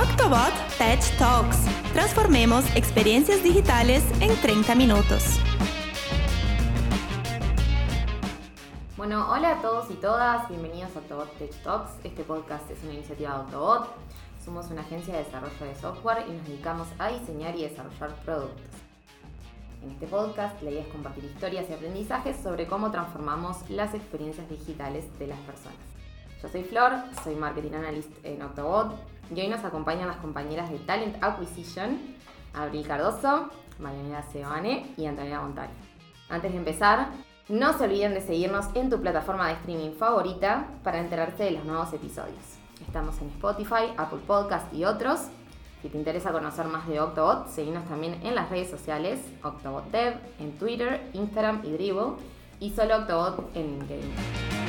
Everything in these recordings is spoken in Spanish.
Octobot Tech Talks. Transformemos experiencias digitales en 30 minutos. Bueno, hola a todos y todas, bienvenidos a Octobot Tech Talks. Este podcast es una iniciativa de Octobot. Somos una agencia de desarrollo de software y nos dedicamos a diseñar y desarrollar productos. En este podcast la idea es compartir historias y aprendizajes sobre cómo transformamos las experiencias digitales de las personas. Yo soy Flor, soy Marketing Analyst en Octobot y hoy nos acompañan las compañeras de Talent Acquisition, Abril Cardoso, Marianela Seoane y Antonella Montari. Antes de empezar, no se olviden de seguirnos en tu plataforma de streaming favorita para enterarte de los nuevos episodios. Estamos en Spotify, Apple Podcast y otros si te interesa conocer más de Octobot, seguinos también en las redes sociales, Octobot Dev, en Twitter, Instagram y Dribbble, y solo Octobot en LinkedIn.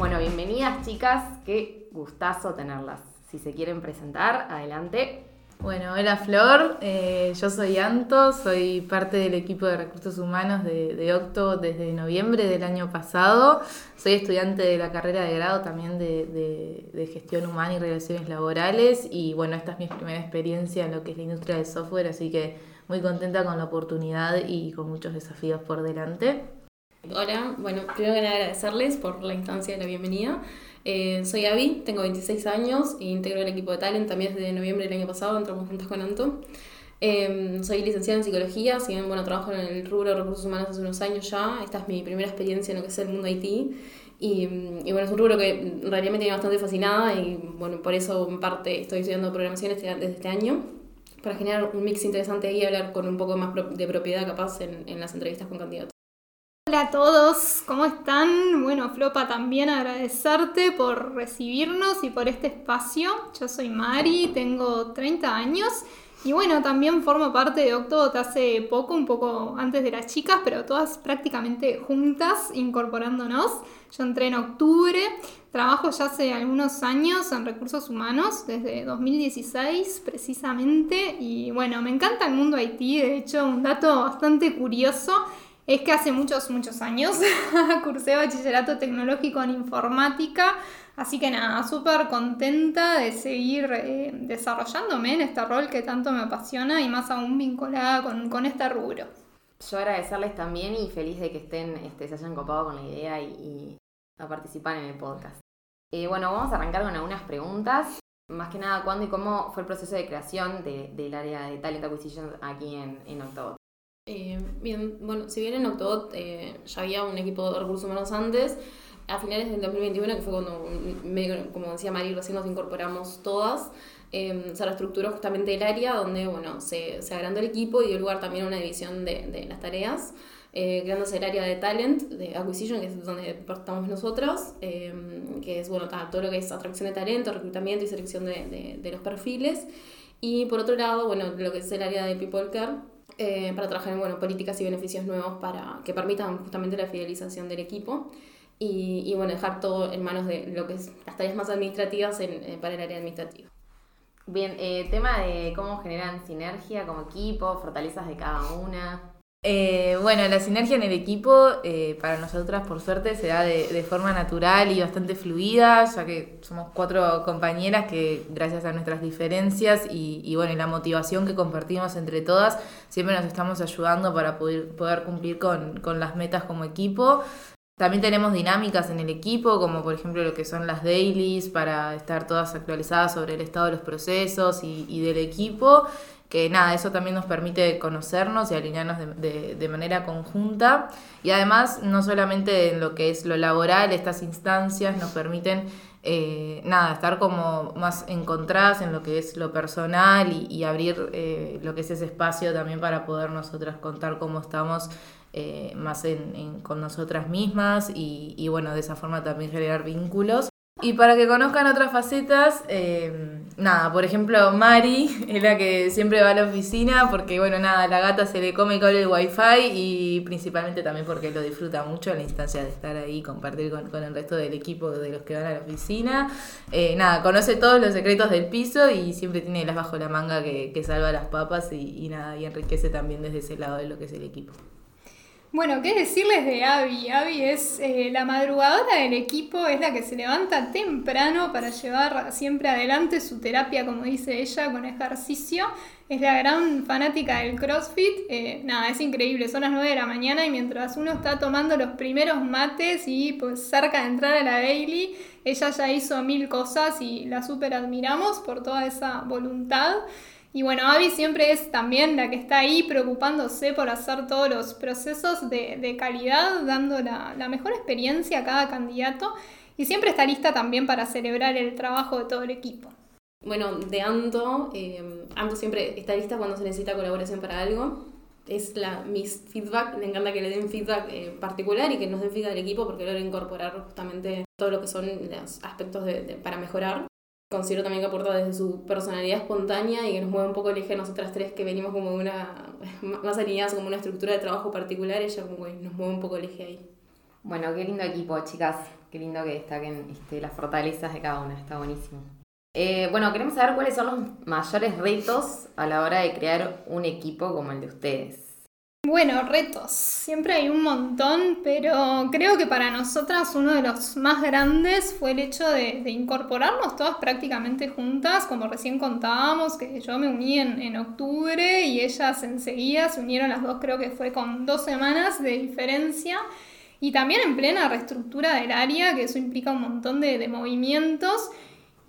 Bueno, bienvenidas chicas, qué gustazo tenerlas. Si se quieren presentar, adelante. Bueno, hola Flor, eh, yo soy Anto, soy parte del equipo de recursos humanos de, Octo desde noviembre del año pasado. Soy estudiante de la carrera de grado también de, gestión humana y relaciones laborales y bueno, esta es mi primera experiencia en lo que es la industria del software, así que muy contenta con la oportunidad y con muchos desafíos por delante. Hola, bueno, primero que nada agradecerles por la instancia de la bienvenida. Eh, soy Avi, tengo 26 años e integro el equipo de Talent también desde noviembre del año pasado, entramos juntas con Anto. Em, soy licenciada en psicología, si bien bueno, trabajo en el rubro de recursos humanos hace unos años ya, esta es mi primera experiencia en lo que es el mundo IT. Y, y, bueno, es un rubro que realmente me tiene bastante fascinada y bueno, por eso en parte estoy estudiando programación este, desde este año, para generar un mix interesante y hablar con un poco más de propiedad capaz en, en las entrevistas con candidatos. Hola a todos, ¿cómo están? Bueno, Flopa, también agradecerte por recibirnos y por este espacio. Yo soy Mari, tengo 30 años y bueno, también formo parte de Octobot hace poco, un poco antes de las chicas, pero todas prácticamente juntas, incorporándonos. Yo entré en octubre, trabajo ya hace algunos años en recursos humanos, desde 2016 precisamente, y bueno, me encanta el mundo IT, de hecho, un dato bastante curioso es que hace muchos, muchos años cursé bachillerato tecnológico en informática, así que nada, súper contenta de seguir eh, desarrollándome en este rol que tanto me apasiona y más aún vinculada con, este rubro. Yo agradecerles también y feliz de que estén, este, se hayan copado con la idea y, a participar en el podcast. Eh, bueno, vamos a arrancar con algunas preguntas. Más que nada, ¿cuándo y cómo fue el proceso de creación del área de Talent Acquisition aquí en, en October? Eh, bien, bueno, si bien en Octobot eh, ya había un equipo de recursos humanos antes, a finales del 2021, que fue cuando, como decía Mari, recién nos incorporamos todas, eh, se reestructuró justamente el área donde, bueno, se, se agrandó el equipo y dio lugar también a una división de, de las tareas. Eh, creándose el área de talent, de acquisition, que es donde estamos nosotros, que es bueno, todo lo que es atracción de talento, reclutamiento y selección de, de, de, los perfiles. Y por otro lado, bueno, lo que es el área de people care, eh, para trabajar en bueno, políticas y beneficios nuevos para que permitan justamente la fidelización del equipo y, y bueno, dejar todo en manos de lo que es las tareas más administrativas en, eh, para el área administrativa. Bien, eh, tema de cómo generan sinergia como equipo, fortalezas de cada una. Eh, bueno, la sinergia en el equipo eh, para nosotras por suerte se da de, forma natural y bastante fluida, ya que somos cuatro compañeras que gracias a nuestras diferencias y, bueno, la motivación que compartimos entre todas, siempre nos estamos ayudando para poder, cumplir con, las metas como equipo. También tenemos dinámicas en el equipo, como por ejemplo lo que son las dailies, para estar todas actualizadas sobre el estado de los procesos y del equipo que nada, eso también nos permite conocernos y alinearnos de, de, manera conjunta. Y además, no solamente en lo que es lo laboral, estas instancias nos permiten, eh, nada, estar como más encontradas en lo que es lo personal y, abrir eh, lo que es ese espacio también para poder nosotras contar cómo estamos eh, más en, con nosotras mismas y, y bueno, de esa forma también generar vínculos. Y para que conozcan otras facetas, eh, nada, por ejemplo, Mari es la que siempre va a la oficina porque, bueno, nada, la gata se le come con el wifi y principalmente también porque lo disfruta mucho la instancia de estar ahí y compartir con, el resto del equipo de los que van a la oficina. Eh, nada, conoce todos los secretos del piso y siempre tiene las bajo la manga que, salva las papas y, y nada, y enriquece también desde ese lado de lo que es el equipo. Bueno, ¿qué decirles de Abby? Abby es eh, la madrugadora del equipo, es la que se levanta temprano para llevar siempre adelante su terapia, como dice ella, con ejercicio. Es la gran fanática del CrossFit. Eh, nada, es increíble, son las 9 de la mañana y mientras uno está tomando los primeros mates y pues cerca de entrar a la daily, ella ya hizo mil cosas y la super admiramos por toda esa voluntad. Y bueno, Abby siempre es también la que está ahí preocupándose por hacer todos los procesos de, calidad, dando la, mejor experiencia a cada candidato y siempre está lista también para celebrar el trabajo de todo el equipo. Bueno, de Anto, eh, Anto siempre está lista cuando se necesita colaboración para algo. Es la mis feedback, me encanta que le den feedback eh, particular y que nos den feedback al equipo porque logra incorporar justamente todo lo que son los aspectos para mejorar considero también que aporta desde su personalidad espontánea y que nos mueve un poco el eje a nosotras tres que venimos como una, más alineadas como una estructura de trabajo particular, ella como que nos mueve un poco el eje ahí. Bueno, qué lindo equipo, chicas. Qué lindo que destaquen este, las fortalezas de cada una, está buenísimo. Eh, bueno, queremos saber cuáles son los mayores retos a la hora de crear un equipo como el de ustedes. Bueno, retos. Siempre hay un montón, pero creo que para nosotras uno de los más grandes fue el hecho de, incorporarnos todas prácticamente juntas, como recién contábamos, que yo me uní en, en, octubre y ellas enseguida se unieron las dos, creo que fue con dos semanas de diferencia. Y también en plena reestructura del área, que eso implica un montón de, de movimientos.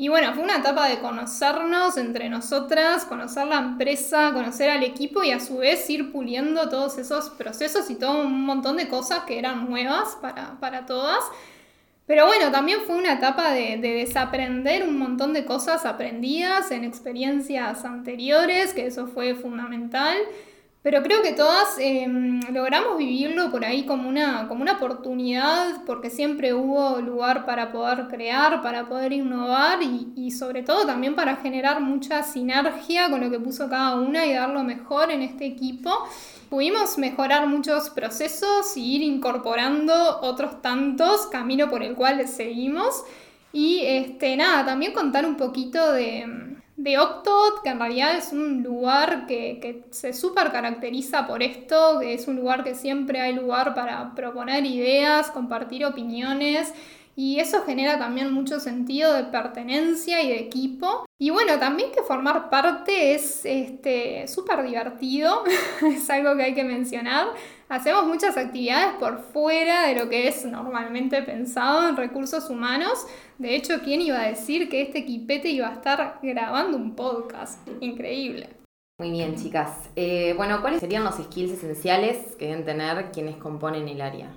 Y bueno, fue una etapa de conocernos entre nosotras, conocer la empresa, conocer al equipo y a su vez ir puliendo todos esos procesos y todo un montón de cosas que eran nuevas para, todas. Pero bueno, también fue una etapa de, de, desaprender un montón de cosas aprendidas en experiencias anteriores, que eso fue fundamental. Pero creo que todas em, logramos vivirlo por ahí como una, como una oportunidad, porque siempre hubo lugar para poder crear, para poder innovar y, y, sobre todo también para generar mucha sinergia con lo que puso cada una y dar lo mejor en este equipo. Pudimos mejorar muchos procesos y ir incorporando otros tantos, camino por el cual seguimos. Y este, nada, también contar un poquito de de Octot, que en realidad es un lugar que, que se súper caracteriza por esto, que es un lugar que siempre hay lugar para proponer ideas, compartir opiniones y eso genera también mucho sentido de pertenencia y de equipo. Y bueno, también que formar parte es este, súper divertido, es algo que hay que mencionar. Hacemos muchas actividades por fuera de lo que es normalmente pensado en recursos humanos. De hecho, ¿quién iba a decir que este equipete iba a estar grabando un podcast? Increíble. Muy bien, chicas. Eh, bueno, ¿cuáles serían los skills esenciales que deben tener quienes componen el área?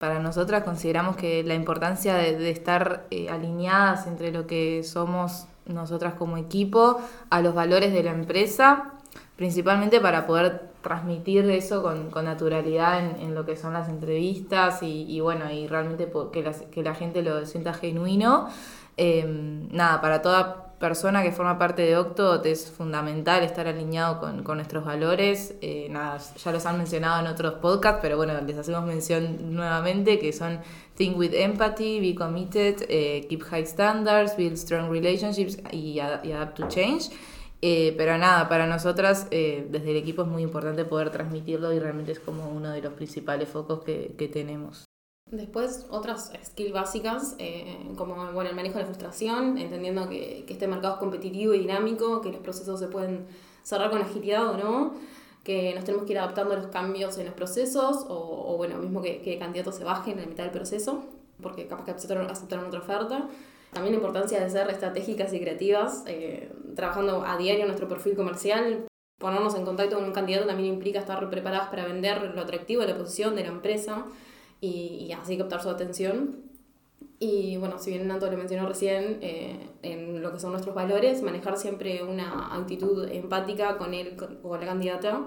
Para nosotras consideramos que la importancia de, estar eh, alineadas entre lo que somos nosotras como equipo a los valores de la empresa, principalmente para poder transmitir eso con, naturalidad en, lo que son las entrevistas y, bueno, y realmente que, que la gente lo sienta genuino. Em, nada, para toda persona que forma parte de Octo es fundamental estar alineado con, nuestros valores. Eh, nada, ya los han mencionado en otros podcasts, pero bueno, les hacemos mención nuevamente que son Think with Empathy, Be Committed, eh, Keep High Standards, Build Strong Relationships y, Adapt to Change. Eh, pero nada, para nosotras desde el equipo es muy importante poder transmitirlo y realmente es como uno de los principales focos que, que tenemos. Después, otras skills básicas, eh, como bueno, el manejo de la frustración, entendiendo que, que, este mercado es competitivo y dinámico, que los procesos se pueden cerrar con agilidad o no, que nos tenemos que ir adaptando a los cambios en los procesos, o, bueno, mismo que, que, candidatos se bajen en la mitad del proceso, porque capaz que aceptaron, aceptaron otra oferta. También la importancia de ser estratégicas y creativas, eh, trabajando a diario nuestro perfil comercial. Ponernos en contacto con un candidato también implica estar preparadas para vender lo atractivo de la posición, de la empresa y, y así captar su atención. Y bueno, si bien Nanto le mencionó recién, eh, en lo que son nuestros valores, manejar siempre una actitud empática con él o con la candidata,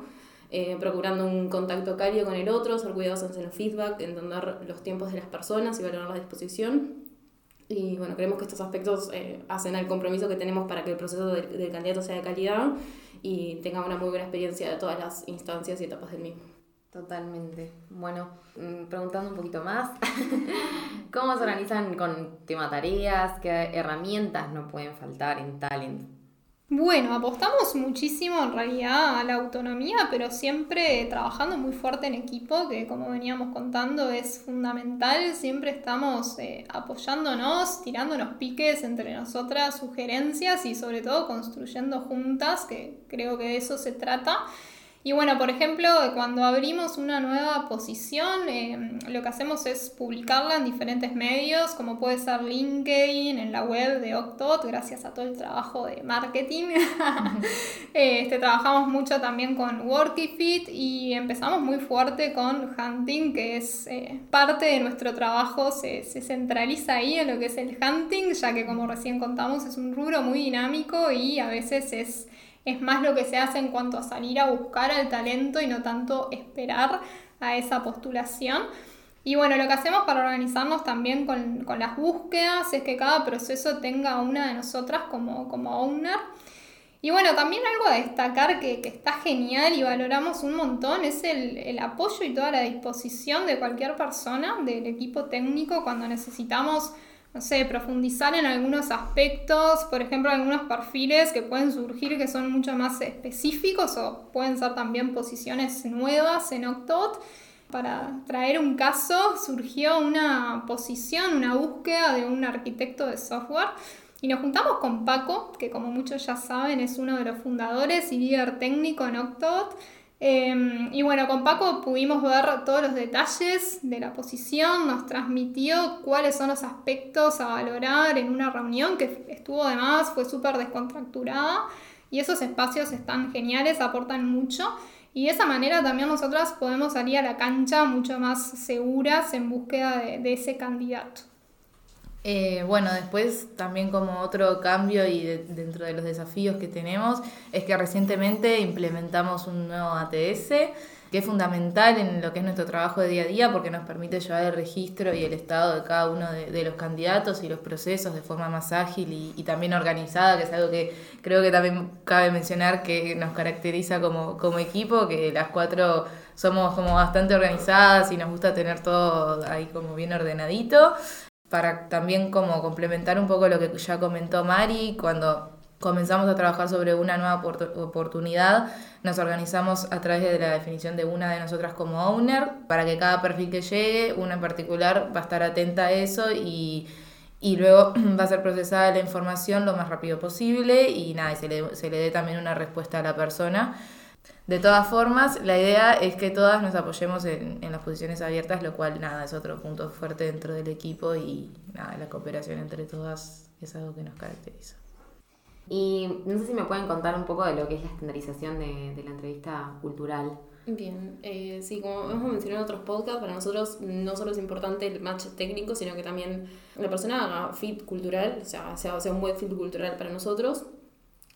eh, procurando un contacto cálido con el otro, ser cuidadosos en el feedback, entender los tiempos de las personas y valorar la disposición. Y bueno, creemos que estos aspectos eh, hacen al compromiso que tenemos para que el proceso del, candidato sea de calidad y tenga una muy buena experiencia de todas las instancias y etapas del mismo. Totalmente. Bueno, mm, preguntando un poquito más, ¿cómo se organizan con tema tareas? ¿Qué herramientas no pueden faltar en Talent? Bueno, apostamos muchísimo en realidad a la autonomía, pero siempre trabajando muy fuerte en equipo, que como veníamos contando es fundamental. Siempre estamos eh, apoyándonos, tirándonos piques entre nosotras, sugerencias y sobre todo construyendo juntas, que creo que de eso se trata. Y bueno, por ejemplo, cuando abrimos una nueva posición, eh, lo que hacemos es publicarla en diferentes medios, como puede ser LinkedIn, en la web de Octot, gracias a todo el trabajo de marketing. este, trabajamos mucho también con Workifit y empezamos muy fuerte con Hunting, que es eh, parte de nuestro trabajo, se, se centraliza ahí en lo que es el hunting, ya que como recién contamos es un rubro muy dinámico y a veces es es más lo que se hace en cuanto a salir a buscar al talento y no tanto esperar a esa postulación. Y bueno, lo que hacemos para organizarnos también con, las búsquedas es que cada proceso tenga una de nosotras como, como owner. Y bueno, también algo a destacar que, está genial y valoramos un montón es el, el, apoyo y toda la disposición de cualquier persona del equipo técnico cuando necesitamos no sé, profundizar en algunos aspectos, por ejemplo, algunos perfiles que pueden surgir que son mucho más específicos o pueden ser también posiciones nuevas en Octot. Para traer un caso, surgió una posición, una búsqueda de un arquitecto de software y nos juntamos con Paco, que como muchos ya saben es uno de los fundadores y líder técnico en Octot Em, y bueno, con Paco pudimos ver todos los detalles de la posición, nos transmitió cuáles son los aspectos a valorar en una reunión que estuvo además, fue súper descontracturada y esos espacios están geniales, aportan mucho y de esa manera también nosotras podemos salir a la cancha mucho más seguras en búsqueda de ese candidato. Eh, bueno, después también como otro cambio y dentro de los desafíos que tenemos es que recientemente implementamos un nuevo ATS que es fundamental en lo que es nuestro trabajo de día a día porque nos permite llevar el registro y el estado de cada uno de, los candidatos y los procesos de forma más ágil y, también organizada, que es algo que creo que también cabe mencionar que nos caracteriza como, como equipo, que las cuatro somos como bastante organizadas y nos gusta tener todo ahí como bien ordenadito para también como complementar un poco lo que ya comentó Mari, cuando comenzamos a trabajar sobre una nueva oportunidad, nos organizamos a través de la definición de una de nosotras como owner, para que cada perfil que llegue, una en particular, va a estar atenta a eso y, y luego va a ser procesada la información lo más rápido posible y nada, y se le, se le dé también una respuesta a la persona. De todas formas, la idea es que todas nos apoyemos en, las posiciones abiertas, lo cual, nada, es otro punto fuerte dentro del equipo y, nada, la cooperación entre todas es algo que nos caracteriza. Y no sé si me pueden contar un poco de lo que es la estandarización de, la entrevista cultural. Bien, eh, sí, como hemos mencionado en otros podcasts, para nosotros no solo es importante el match técnico, sino que también la persona haga fit cultural, o sea, sea, sea un buen fit cultural para nosotros.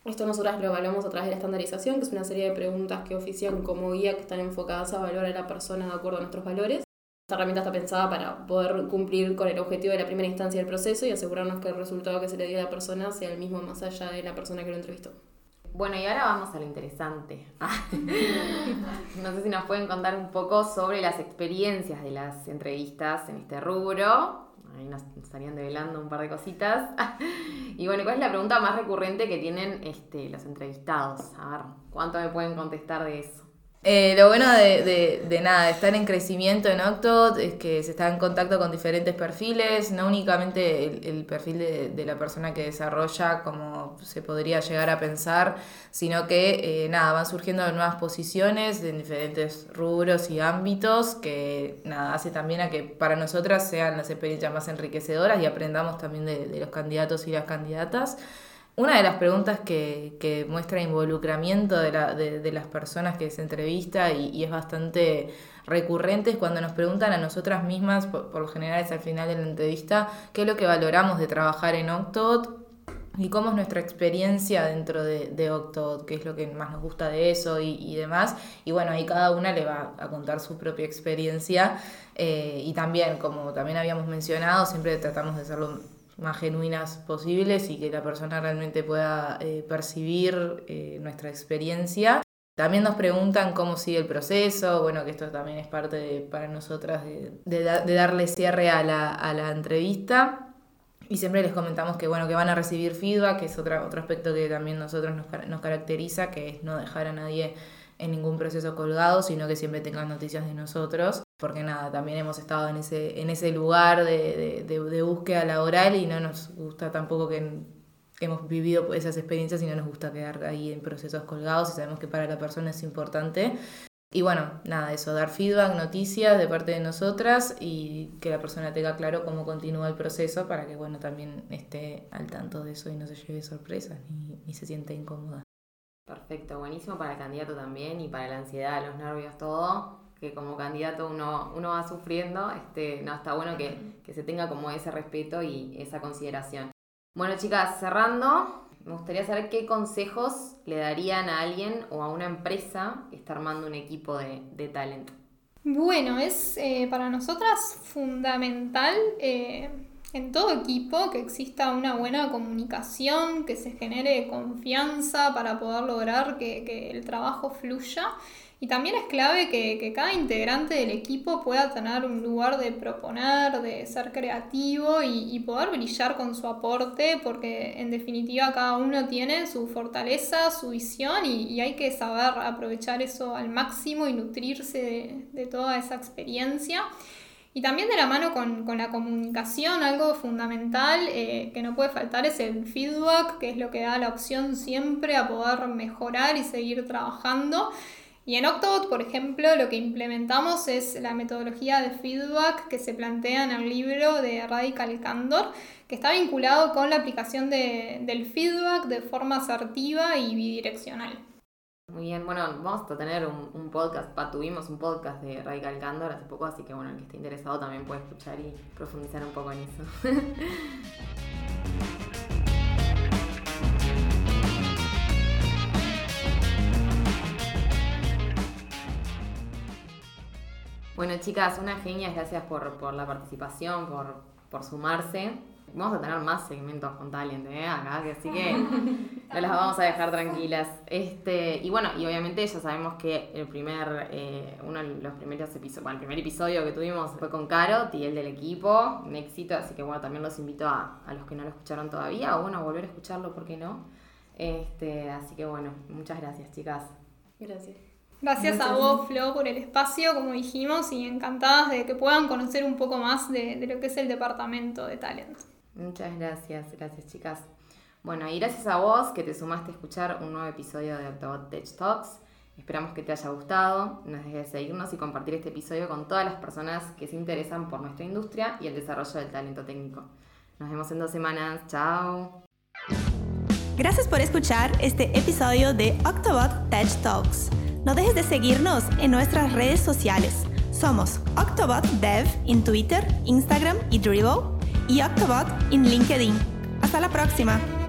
Esto nosotras lo evaluamos a través de la estandarización, que es una serie de preguntas que ofician como guía que están enfocadas a valorar a la persona de acuerdo a nuestros valores. Esta herramienta está pensada para poder cumplir con el objetivo de la primera instancia del proceso y asegurarnos que el resultado que se le dio a la persona sea el mismo más allá de la persona que lo entrevistó. Bueno, y ahora vamos a lo interesante. no sé si nos pueden contar un poco sobre las experiencias de las entrevistas en este rubro ahí nos estarían develando un par de cositas. y bueno, ¿cuál es la pregunta más recurrente que tienen este, los entrevistados? A ver, ¿cuánto me pueden contestar de eso? Eh, lo bueno de, de, de, nada, estar en crecimiento en Octot es que se está en contacto con diferentes perfiles, no únicamente el, perfil de, la persona que desarrolla como se podría llegar a pensar, sino que eh, nada, van surgiendo nuevas posiciones en diferentes rubros y ámbitos que nada, hace también a que para nosotras sean las experiencias más enriquecedoras y aprendamos también de los candidatos y las candidatas. Una de las preguntas que, que muestra involucramiento de, la, de, de, las personas que se entrevista y, es bastante recurrente es cuando nos preguntan a nosotras mismas, por, lo general es al final de la entrevista, qué es lo que valoramos de trabajar en Octot y cómo es nuestra experiencia dentro de, de Octot, qué es lo que más nos gusta de eso y, y, demás. Y bueno, ahí cada una le va a contar su propia experiencia eh, y también, como también habíamos mencionado, siempre tratamos de hacerlo más genuinas posibles y que la persona realmente pueda eh, percibir eh, nuestra experiencia. También nos preguntan cómo sigue el proceso, bueno, que esto también es parte para nosotras de, de, darle cierre a la, entrevista. Y siempre les comentamos que bueno, que van a recibir feedback, que es otro, otro aspecto que también nosotros nos, nos caracteriza, que no dejar a nadie en ningún proceso colgado, sino que siempre tengan noticias de nosotros, porque nada, también hemos estado en ese, en ese lugar de, búsqueda laboral y no nos gusta tampoco que hemos vivido esas experiencias y no nos gusta quedar ahí en procesos colgados y sabemos que para la persona es importante. Y bueno, nada, eso, dar feedback, noticias de parte de nosotras y que la persona tenga claro cómo continúa el proceso para que, bueno, también esté al tanto de eso y no se lleve sorpresas ni, ni se sienta incómoda. Perfecto, buenísimo para el candidato también y para la ansiedad, los nervios, todo, que como candidato uno, uno va sufriendo, este, no, está bueno que, que se tenga como ese respeto y esa consideración. Bueno chicas, cerrando, me gustaría saber qué consejos le darían a alguien o a una empresa que está armando un equipo de, de talento. Bueno, es eh, para nosotras fundamental eh, en todo equipo que exista una buena comunicación, que se genere confianza para poder lograr que, que el trabajo fluya y también es clave que, cada integrante del equipo pueda tener un lugar de proponer, de ser creativo y, poder brillar con su aporte, porque en definitiva cada uno tiene su fortaleza, su visión y, hay que saber aprovechar eso al máximo y nutrirse de, toda esa experiencia. Y también de la mano con, la comunicación, algo fundamental eh, que no puede faltar es el feedback, que es lo que da la opción siempre a poder mejorar y seguir trabajando. Y en Octobot, por ejemplo, lo que implementamos es la metodología de feedback que se plantea en el libro de Radical Candor, que está vinculado con la aplicación del feedback de forma asertiva y bidireccional. Muy bien, bueno, vamos a tener un, podcast, tuvimos un podcast de Radical Candor hace poco, así que bueno, el que esté interesado también puede escuchar y profundizar un poco en eso. Bueno, chicas, una genia, gracias por, la participación, por, sumarse. Vamos a tener más segmentos con Talent, ¿eh? Acá, que así que no las vamos a dejar tranquilas. Este, y bueno, y obviamente ya sabemos que el primer, eh, uno de los primeros episodios, bueno, el primer episodio que tuvimos fue con Caro, y el del equipo, un éxito, así que bueno, también los invito a, a los que no lo escucharon todavía, o bueno, a volver a escucharlo, ¿por qué no? Este, así que bueno, muchas gracias, chicas. Gracias. Gracias a vos, Flo, por el espacio, como dijimos, y encantadas de que puedan conocer un poco más de, lo que es el departamento de talento. Muchas gracias, gracias chicas. Bueno, y gracias a vos que te sumaste a escuchar un nuevo episodio de Octobot Tech Talks. Esperamos que te haya gustado. No dejes de seguirnos y compartir este episodio con todas las personas que se interesan por nuestra industria y el desarrollo del talento técnico. Nos vemos en dos semanas. Chao. Gracias por escuchar este episodio de Octobot Tech Talks. No dejes de seguirnos en nuestras redes sociales. Somos Octobot Dev en Twitter, Instagram y Dribble y Octobot en LinkedIn. Hasta la próxima.